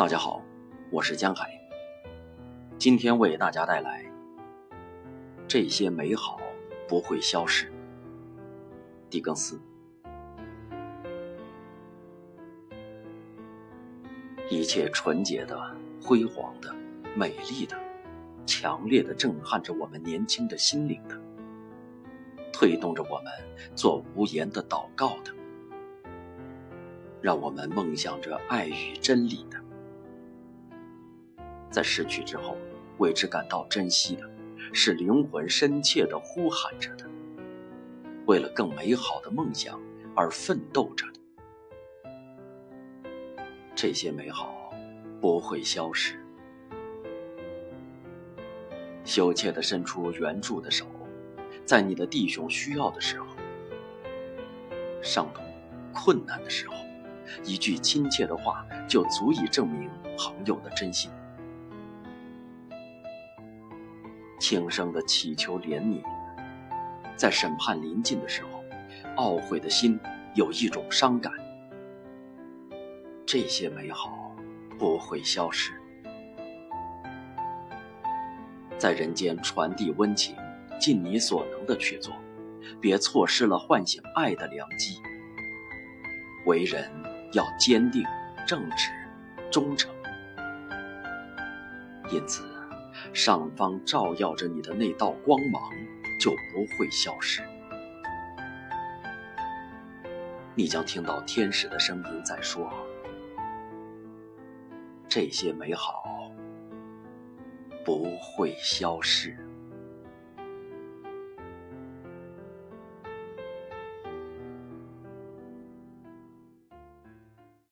大家好，我是江海。今天为大家带来这些美好不会消失。狄更斯，一切纯洁的、辉煌的、美丽的、强烈的，震撼着我们年轻的心灵的，推动着我们做无言的祷告的，让我们梦想着爱与真理的。在失去之后，为之感到珍惜的，是灵魂深切的呼喊着的，为了更美好的梦想而奋斗着的。这些美好不会消失。羞怯地伸出援助的手，在你的弟兄需要的时候、上头、困难的时候，一句亲切的话就足以证明朋友的真心。轻声的祈求怜悯，在审判临近的时候，懊悔的心有一种伤感。这些美好不会消失，在人间传递温情，尽你所能的去做，别错失了唤醒爱的良机。为人要坚定、正直、忠诚，因此。上方照耀着你的那道光芒，就不会消失。你将听到天使的声音在说：“这些美好不会消失。”